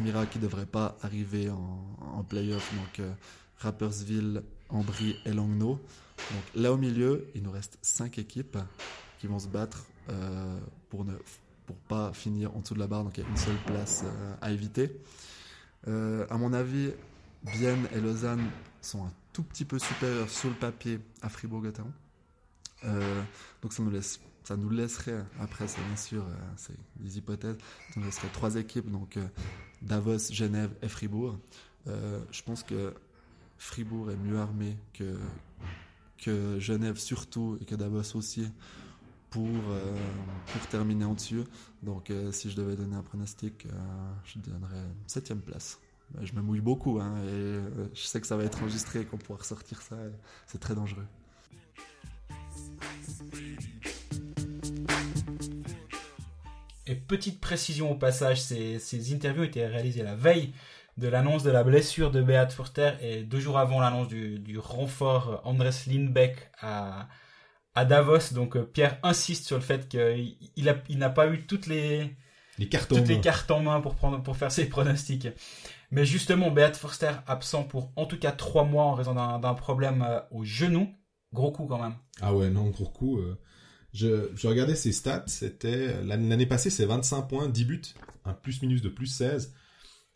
C: Mira, qui ne devraient pas arriver en, en playoff. Donc euh, Rappersville, Ambry et Langnau. Donc là au milieu, il nous reste cinq équipes qui vont se battre euh, pour ne pour pas finir en dessous de la barre. Donc il y a une seule place à éviter. à mon avis, Bienne et Lausanne sont un tout petit peu supérieurs sur le papier à Fribourg-Gotteron. Euh, donc ça nous laisse ça nous laisserait, après c'est bien sûr, euh, c'est des hypothèses, ça nous laisserait trois équipes, donc euh, Davos, Genève et Fribourg. Euh, je pense que Fribourg est mieux armé que, que Genève surtout et que Davos aussi pour, pour terminer en dessus. Donc si je devais donner un pronostic, je donnerais septième place. Je me mouille beaucoup hein, et je sais que ça va être enregistré et qu'on pourra ressortir ça. C'est très dangereux.
B: Et petite précision au passage, ces, interviews étaient réalisées la veille de l'annonce de la blessure de Beat Forster et deux jours avant l'annonce du, du, renfort Andres Lindbeck à, à Davos. Donc euh, Pierre insiste sur le fait qu'il il, il n'a pas eu toutes les,
A: les cartes
B: toutes
A: en
B: les
A: main.
B: cartes en main pour, prendre, pour faire ses <laughs> pronostics. Mais justement, Beat Forster absent pour en tout cas trois mois en raison d'un problème euh, au genou. Gros coup quand même.
A: Ah ouais, non, gros coup. Euh, je, je regardais ses stats, c'était l'année passée, c'est 25 points, 10 buts, un plus-minus de plus 16.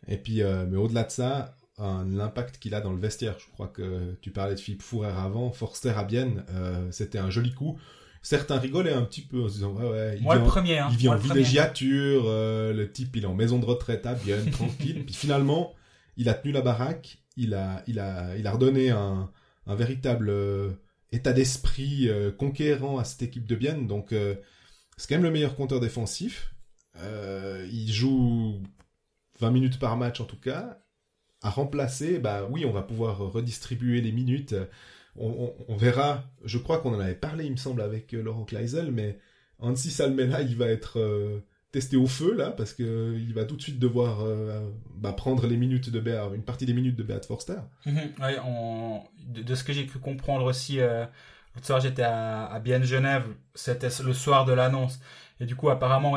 A: Et puis, euh, mais au-delà de ça, l'impact qu'il a dans le vestiaire. Je crois que tu parlais de Philippe Fourer avant, Forster à Bienne, euh, c'était un joli coup. Certains rigolaient un petit peu en se disant ouais ouais. Il
B: Moi
A: vit
B: le
A: en,
B: premier. Hein.
A: il vit
B: Moi,
A: en
B: le
A: villégiature, euh, le type il est en maison de retraite à Bienne, <laughs> tranquille. Puis finalement, il a tenu la baraque, il a, il a, il a redonné un, un véritable euh, état d'esprit conquérant à cette équipe de Bienne. Donc, c'est quand même le meilleur compteur défensif. Il joue 20 minutes par match en tout cas. Remplacer, bah oui, on va pouvoir redistribuer les minutes. On, verra. Je crois qu'on en avait parlé, il me semble, avec euh, Laurent Kleisel, mais Ansi Salmela, il va être euh, testé au feu là, parce que il va tout de suite devoir euh, bah, prendre les minutes de Beat, une partie des minutes de Beat Forster.
B: Mhm, de, ce que j'ai pu comprendre aussi, euh, l'autre soir j'étais à, à Bienne Genève, c'était le soir de l'annonce. Et du coup, apparemment,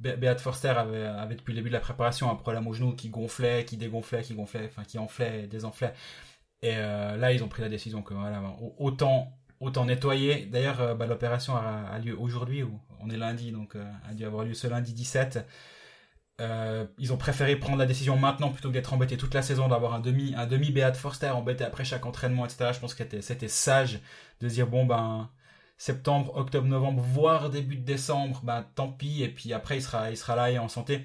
B: Beat Forster avait, depuis le début de la préparation un problème au genou qui gonflait, qui dégonflait, qui gonflait, enfin qui enflait, désenflait. Et euh, là, ils ont pris la décision que autant autant nettoyer. D'ailleurs, euh, bah, l'opération a, lieu aujourd'hui, on est lundi, donc euh, a dû avoir lieu ce lundi 17. Euh, ils ont préféré prendre la décision maintenant plutôt que d'être embêtés toute la saison, d'avoir un demi, un demi Beat Forster embêté après chaque entraînement, etc. Je pense que c'était sage de dire bon ben septembre, octobre, novembre, voire début de décembre, ben tant pis. Et puis après il sera, il sera là et en santé.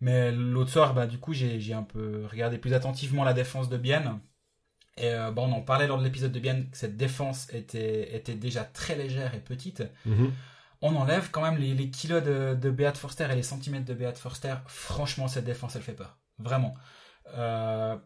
B: Mais l'autre soir, ben, du coup, j'ai un peu regardé plus attentivement la défense de Bienne. Et euh, bon, on en parlait lors de l'épisode de Bienne que cette défense était, était déjà très légère et petite.
A: Mm -hmm.
B: On enlève quand même les, les kilos de, de Beat Forster et les centimètres de Beat Forster. Franchement, cette défense, elle fait peur. Vraiment. Euh,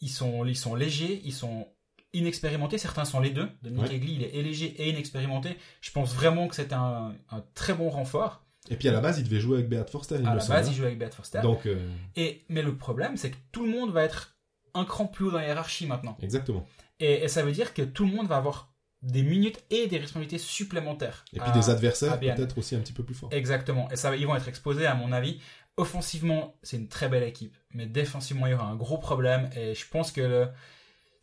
B: ils, sont, ils sont légers, ils sont inexpérimentés. Certains sont les deux. Dominique
A: Ouais.
B: Egli, il est léger et inexpérimenté. Je pense vraiment que c'est un, un très bon renfort.
A: Et puis à la base, il devait jouer avec Beat Forster. Il
B: À la base,
A: hein.
B: il joue avec Beat Forster.
A: Donc, euh,
B: Et, mais le problème, c'est que tout le monde va être un cran plus haut dans la hiérarchie maintenant.
A: exactement.
B: Et, et ça veut dire que tout le monde va avoir des minutes et des responsabilités supplémentaires.
A: Et puis
B: à-
A: des adversaires peut-être aussi un petit peu plus forts.
B: Exactement. Et ça, ils vont être exposés, à mon avis. Offensivement, c'est une très belle équipe. Mais défensivement, il y aura un gros problème. Et je pense que le-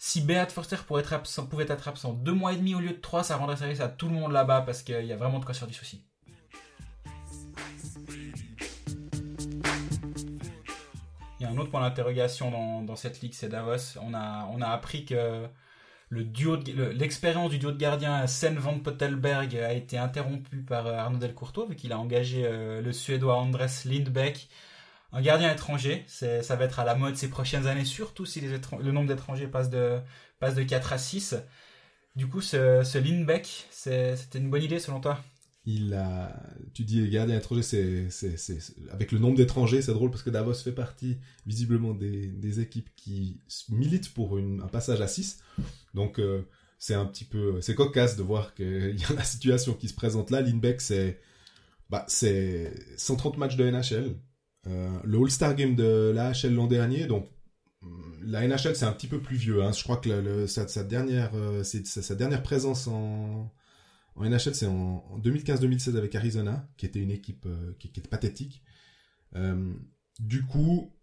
B: si Beat Forster pourrait être absent, pouvait être absent deux mois et demi au lieu de trois, ça rendrait service à tout le monde là-bas parce qu'il y a vraiment de quoi se faire du souci. Il y a un autre point d'interrogation dans, cette ligue, c'est Davos. On a, on a appris que l'expérience du duo de gardiens Sen van Pottelberg a été interrompue par Arnaud Delcourteau vu qu'il a engagé euh, le Suédois Andres Lindbeck, un gardien étranger. Ça va être à la mode ces prochaines années, surtout si le nombre d'étrangers passe de, passe de 4 à 6. Du coup, ce, ce Lindbeck, c'était une bonne idée selon toi?
A: Il a, tu dis gardien étranger, c'est, c'est, c'est, avec le nombre d'étrangers, c'est drôle parce que Davos fait partie visiblement des, des équipes qui militent pour un passage à 6. Donc euh, c'est un petit peu, c'est cocasse de voir qu'il <laughs> y a la situation qui se présente là. Lindbeck, c'est, bah, c'est 130 matchs de NHL, le All-Star Game de la HL l'an dernier, donc hum, la NHL c'est un petit peu plus vieux. Hein. Je crois que euh, sa, dernière présence en NHL, c'est en, en 2015-2016 avec Arizona, qui était une équipe euh, qui, était pathétique. Euh, du coup,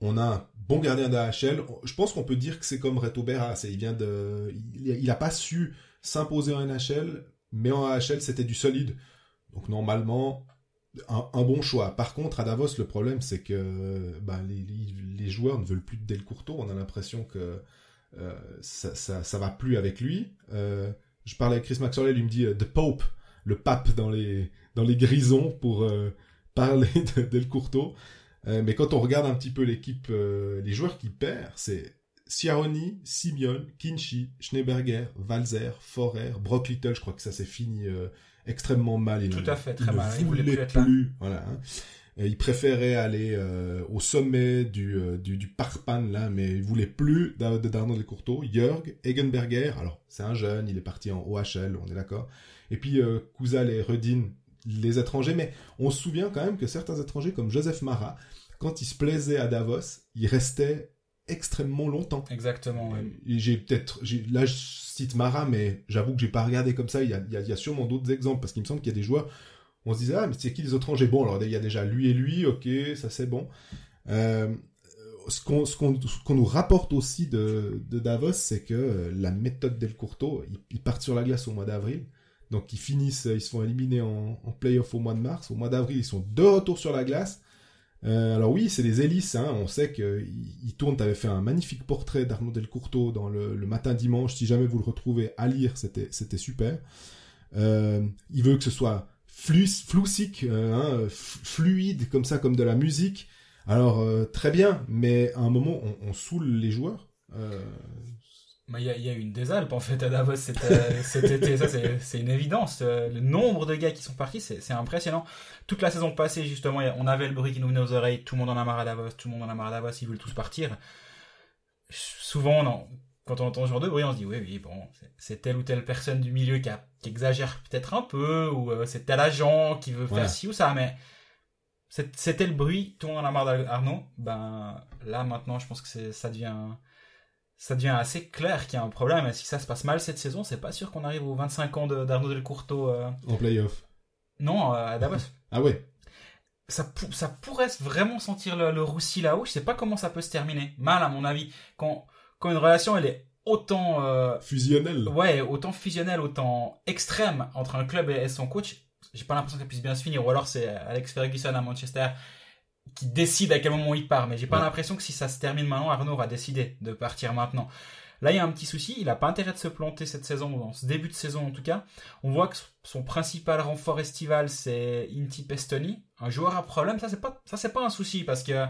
A: on a un bon gardien d'AHL. Je pense qu'on peut dire que c'est comme Reto Berra. Il vient de, il a pas su s'imposer en NHL, mais en AHL c'était du solide. Donc normalement, un, bon choix. Par contre, à Davos, le problème, c'est que bah, les, les, joueurs ne veulent plus de Del Curto. On a l'impression que euh, ça, ça, va plus avec lui. Euh, je parlais avec Chris Maxwell, il me dit The Pope, le pape dans les, dans les grisons pour parler de Del Curto. mais quand on regarde un petit peu l'équipe, les joueurs qui perdent, c'est Ciaroni, Simeon, Kinchi, Schneeberger, Valzer, Forer, Brock Little, je crois que ça s'est fini extrêmement mal.
B: Il Tout à fait, très mal.
A: il voulait plus, être plus Voilà. Hein. il préférait aller euh, au sommet du, euh, du, du, Parpan, là, mais il voulait plus Darno de Courteau. Jörg Egenberger, alors c'est un jeune, il est parti en OHL, on est d'accord. Et puis euh, Kouzal et Redin, les étrangers, mais on se souvient quand même que certains étrangers comme Joseph Marat, quand il se plaisait à Davos, il restait extrêmement longtemps.
B: Exactement.
A: J'ai peut-être, là je cite Mara, mais j'avoue que j'ai pas regardé comme ça. Il y a, il y a, sûrement d'autres exemples parce qu'il me semble qu'il y a des joueurs. On se disait ah mais c'est qui les étrangers? Bon alors il y a déjà lui et lui, ok, ça c'est bon. Euh, ce qu'on nous rapporte aussi de, de Davos, c'est que la méthode Del Curto, ils, partent sur la glace au mois d'avril. Donc ils finissent, ils se font éliminer en, en playoff au mois de mars. Au mois d'avril, ils sont de retour sur la glace. Euh, alors oui, c'est des hélices. Hein. On sait qu'il tourne. Tu avais fait un magnifique portrait d'Arnaud Delcourteau dans le, matin dimanche. Si jamais vous le retrouvez à lire, c'était super. Euh, il veut que ce soit flussique, euh, hein, fluide comme ça, comme de la musique. Alors très bien, mais à un moment, on, on saoule les joueurs.
B: Il y, a, y a une des Alpes en fait à Davos cet, <laughs> été, ça c'est une évidence. Euh, le nombre de gars qui sont partis, c'est impressionnant. Toute la saison passée justement, on avait le bruit qui nous venait aux oreilles, tout le monde en a marre à Davos, tout le monde en a marre à Davos, ils veulent tous partir. Souvent, non. Quand on entend ce genre de bruit, on se dit oui, oui, bon, c'est telle ou telle personne du milieu qui, exagère peut-être un peu, ou euh, c'est tel agent qui veut faire ci ou ça, mais c'était le bruit, tout le monde en a marre d'Arnaud. Ben là maintenant, je pense que ça devient ça devient assez clair qu'il y a un problème. Et si ça se passe mal cette saison, c'est pas sûr qu'on arrive aux 25 ans d'Arnaud Del Courteau. Euh.
A: En playoff.
B: Non, euh, à Davos.
A: ah ouais.
B: Ça, ça pourrait vraiment sentir le, roussi là-haut. Je sais pas comment ça peut se terminer. Mal, à mon avis. Quand, quand une relation, elle est autant... Euh,
A: fusionnelle.
B: Ouais, autant fusionnelle, autant extrême entre un club et son coach, j'ai pas l'impression qu'elle puisse bien se finir. Ou alors c'est Alex Ferguson à Manchester qui décide à quel moment il part. Mais j'ai pas l'impression que si ça se termine maintenant, Arnaud aura décidé de partir maintenant. Là, il y a un petit souci. Il a pas intérêt de se planter cette saison, dans ce début de saison en tout cas. On voit que son principal renfort estival, c'est Inti Pestoni. Un joueur à problème, ça c'est pas, ça c'est pas un souci parce que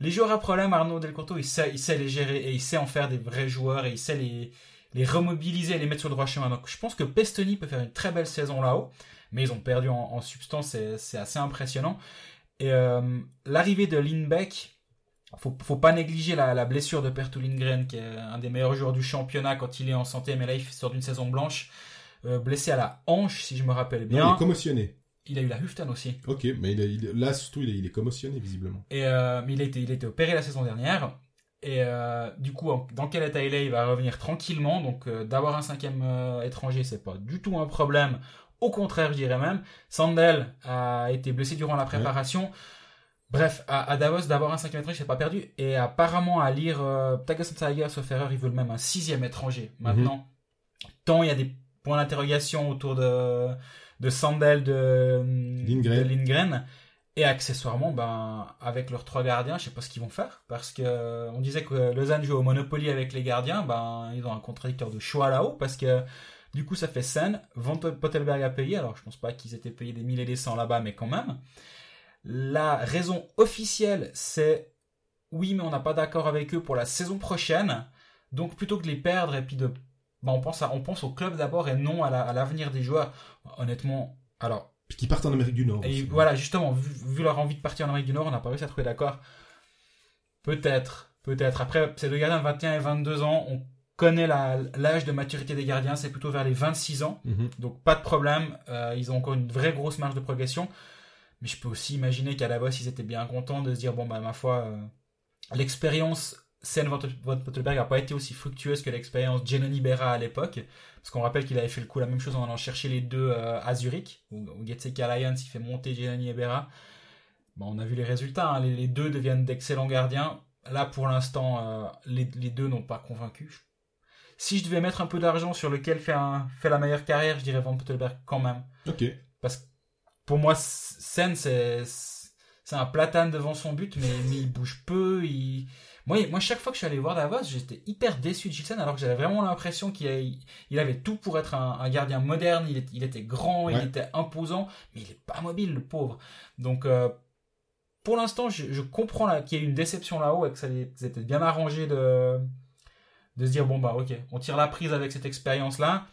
B: les joueurs à problème, Arnaud Del Corto, il sait, il sait les gérer et il sait en faire des vrais joueurs et il sait les, les remobiliser et les mettre sur le droit chemin. Donc je pense que Pestoni peut faire une très belle saison là-haut, mais ils ont perdu en, en substance, c'est assez impressionnant. Et euh, l'arrivée de Lindbeck, faut, faut pas négliger la, blessure de Pertu Lindgren, qui est un des meilleurs joueurs du championnat quand il est en santé, mais là il sort d'une saison blanche, euh, blessé à la hanche, si je me rappelle bien.
A: il est commotionné.
B: Il a eu la Huftan aussi.
A: Ok, mais il là surtout il est, commotionné visiblement.
B: Et euh, mais il a été, il a été opéré la saison dernière. Et du coup, dans quel état il est, il va revenir tranquillement. Donc, d'avoir un cinquième étranger, c'est pas du tout un problème. Au contraire, je dirais même. Sandel a été blessé durant la préparation. Bref, à, Davos, d'avoir un cinquième étranger, c'est pas perdu. Et apparemment, à lire euh, Tagasson Tiger, sauf erreur, ils veulent même un sixième étranger. Mhm. Maintenant, tant il y a des points d'interrogation autour de, de Sandel, de Lindgren. Et accessoirement, ben, avec leurs trois gardiens, je sais pas ce qu'ils vont faire. Parce que on disait que Lausanne joue au Monopoly avec les gardiens, ben, ils ont un contradicteur de choix là-haut. Parce que du coup, ça fait scène. Van Pottelberg a payé. Alors, je pense pas qu'ils étaient payés des milliers et des cents là-bas, mais quand même. La raison officielle, c'est oui, mais on n'a pas d'accord avec eux pour la saison prochaine. Donc, plutôt que de les perdre et puis de. Bah, on, pense on pense au club d'abord et non à l'avenir des joueurs. Honnêtement, alors.
A: Qu'ils partent en Amérique du Nord.
B: Et voilà, justement, vu, leur envie de partir en Amérique du Nord, on n'a pas réussi à trouver d'accord. Peut-être, peut-être. Après, ces deux gardiens de 21 et 22 ans, on connaît l'âge de maturité des gardiens, c'est plutôt vers les 26 ans. Mhm. Donc pas de problème, euh, ils ont encore une vraie grosse marge de progression. Mais je peux aussi imaginer qu'à la base, ils étaient bien contents de se dire, bon, bah, ma foi, euh, l'expérience Sen Pottelberg n'a pas été aussi fructueuse que l'expérience Genoni Berra à l'époque. Parce qu'on rappelle qu'il avait fait le coup la même chose en allant chercher les deux euh, à Zurich, où, où Getsek Alliance il fait monter Genoni et Berra. Bon, on a vu les résultats, hein. les, deux deviennent d'excellents gardiens. Là, pour l'instant, les, les, deux n'ont pas convaincu. Si je devais mettre un peu d'argent sur lequel fait, un, fait la meilleure carrière, je dirais Van Pottelberg quand même.
A: Ok.
B: Parce pour moi, Sen, c'est un platane devant son but, mais, mais il bouge peu. Il... Moi, moi, chaque fois que je suis allé voir Davos, j'étais hyper déçu de Gilsen, alors que j'avais vraiment l'impression qu'il il avait tout pour être un, gardien moderne. Il, il était grand, il était imposant, mais il est pas mobile, le pauvre. Donc, euh, pour l'instant, je, comprends qu'il y ait une déception là-haut et que ça était bien arrangé de, de se dire bon bah ok, on tire la prise avec cette expérience-là.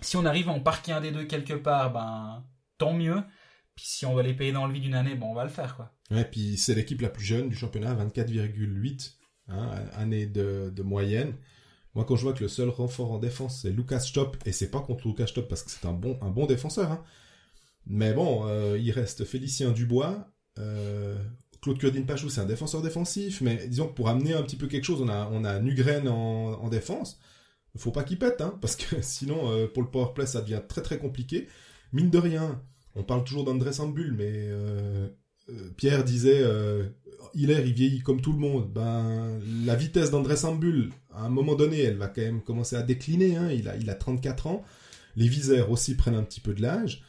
B: Si on arrive à en parquer un des deux quelque part, ben tant mieux. Puis si on doit les payer dans le vide d'une année, bon, on va le faire, quoi.
A: Ouais, puis c'est l'équipe la plus jeune du championnat, 24,8, hein, année de, moyenne. Moi, quand je vois que le seul renfort en défense, c'est Lucas Stop, et c'est pas contre Lucas Stop parce que c'est un bon, un bon défenseur, hein. Mais bon, euh, il reste Félicien Dubois, euh, Claude Curdin Pachou, c'est un défenseur défensif, mais disons que pour amener un petit peu quelque chose, on a, on a Nugren en, en défense. Faut pas qu'il pète, hein, parce que <laughs> sinon, euh, pour le powerplay, ça devient très très compliqué. Mine de rien, on parle toujours d'André Sambul, mais euh, euh, Pierre disait Hilaire, il vieillit comme tout le monde. Ben, la vitesse d'André Sambul, à un moment donné, elle va quand même commencer à décliner. Hein. Il, a, il a 34 ans. Les visères aussi prennent un petit peu de l'âge.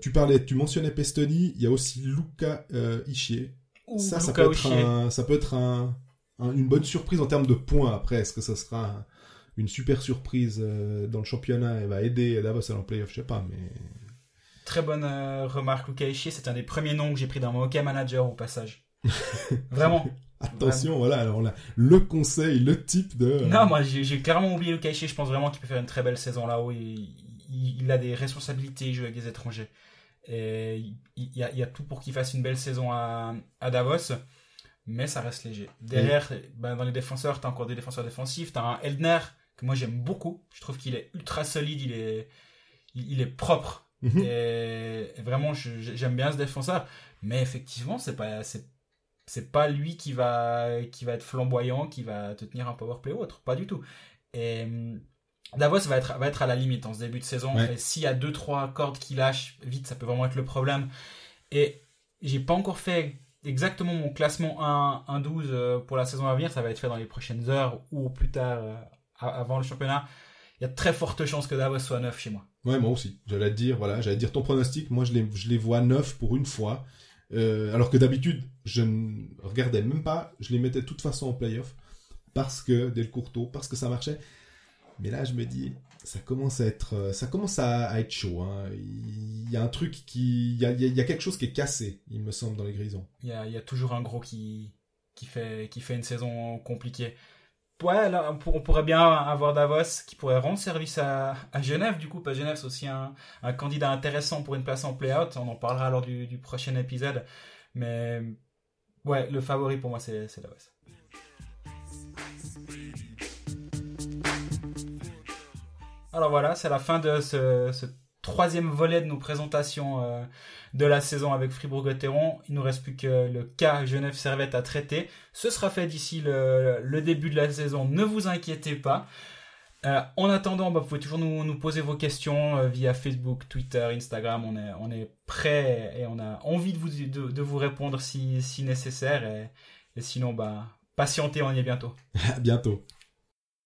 A: tu parlais, tu mentionnais Pestoni, il y a aussi Luca euh, Ça, ça, peut être ça peut être une bonne surprise en termes de points. Après, est-ce que ça sera une super surprise dans le championnat et va aider Davos à en playoff? Je sais pas, mais
B: Très bonne euh, remarque, Ishii. C'est un des premiers noms que j'ai pris dans mon hockey manager au passage. <laughs> Vraiment.
A: Attention, voilà, alors là, le conseil, le type de. Euh,
B: non, moi j'ai clairement oublié Luca Ishii. Je pense vraiment qu'il peut faire une très belle saison là-haut. Il, il, a des responsabilités, il joue avec des étrangers. Et il, y, a, il y a, tout pour qu'il fasse une belle saison à, à, Davos. Mais ça reste léger. Derrière, ben, dans les défenseurs, t'as encore des défenseurs défensifs. T'as un Eldner que moi j'aime beaucoup. Je trouve qu'il est ultra solide, il est, il est propre Mhm. Et, vraiment, j'aime bien ce défenseur. Mais effectivement, c'est pas, c'est, pas lui qui va, qui va être flamboyant, qui va te tenir un power play ou autre. Pas du tout. Et Davos va être, va être à la limite en ce début de saison. Et s'il y a 2-3 cordes qui lâchent vite, ça peut vraiment être le problème. Et j'ai pas encore fait exactement mon classement 1-12 euh, pour la saison à venir. Ça va être fait dans les prochaines heures ou plus tard euh, avant le championnat il y a très forte chance que Davos soit neuf chez moi.
A: Ouais, moi aussi. J'allais te dire, voilà, j'allais dire ton pronostic. Moi, je les, je les vois neuf pour une fois. Euh, alors que d'habitude, je ne regardais même pas. Je les mettais de toute façon en playoff. Parce que, dès le courteau, parce que ça marchait. Mais là, je me dis, ça commence à être, euh, ça commence à, être chaud. Hein. Il y a un truc qui, il y a, quelque chose qui est cassé, il me semble, dans les grisons.
B: Il y a, toujours un gros qui, qui fait, qui fait une saison compliquée ouais, on, pourrait bien avoir Davos qui pourrait rendre service à, Genève, du coup, que Genève, c'est aussi un, candidat intéressant pour une place en play-out. On en parlera lors du, prochain épisode. Mais ouais, le favori pour moi, c'est Davos. Alors voilà, c'est la fin de ce, troisième volet de nos présentations euh, de la saison avec Fribourg-Gotteron. Il nous reste plus que le cas Genève-Servette à traiter. Ce sera fait d'ici le, début de la saison, ne vous inquiétez pas. Euh, en attendant, bah, vous pouvez toujours nous, poser vos questions euh, via Facebook, Twitter, Instagram. On est, on prêt et on a envie de vous, répondre si, nécessaire. Et, sinon, bah, patientez, on y est bientôt. <laughs>
A: bientôt.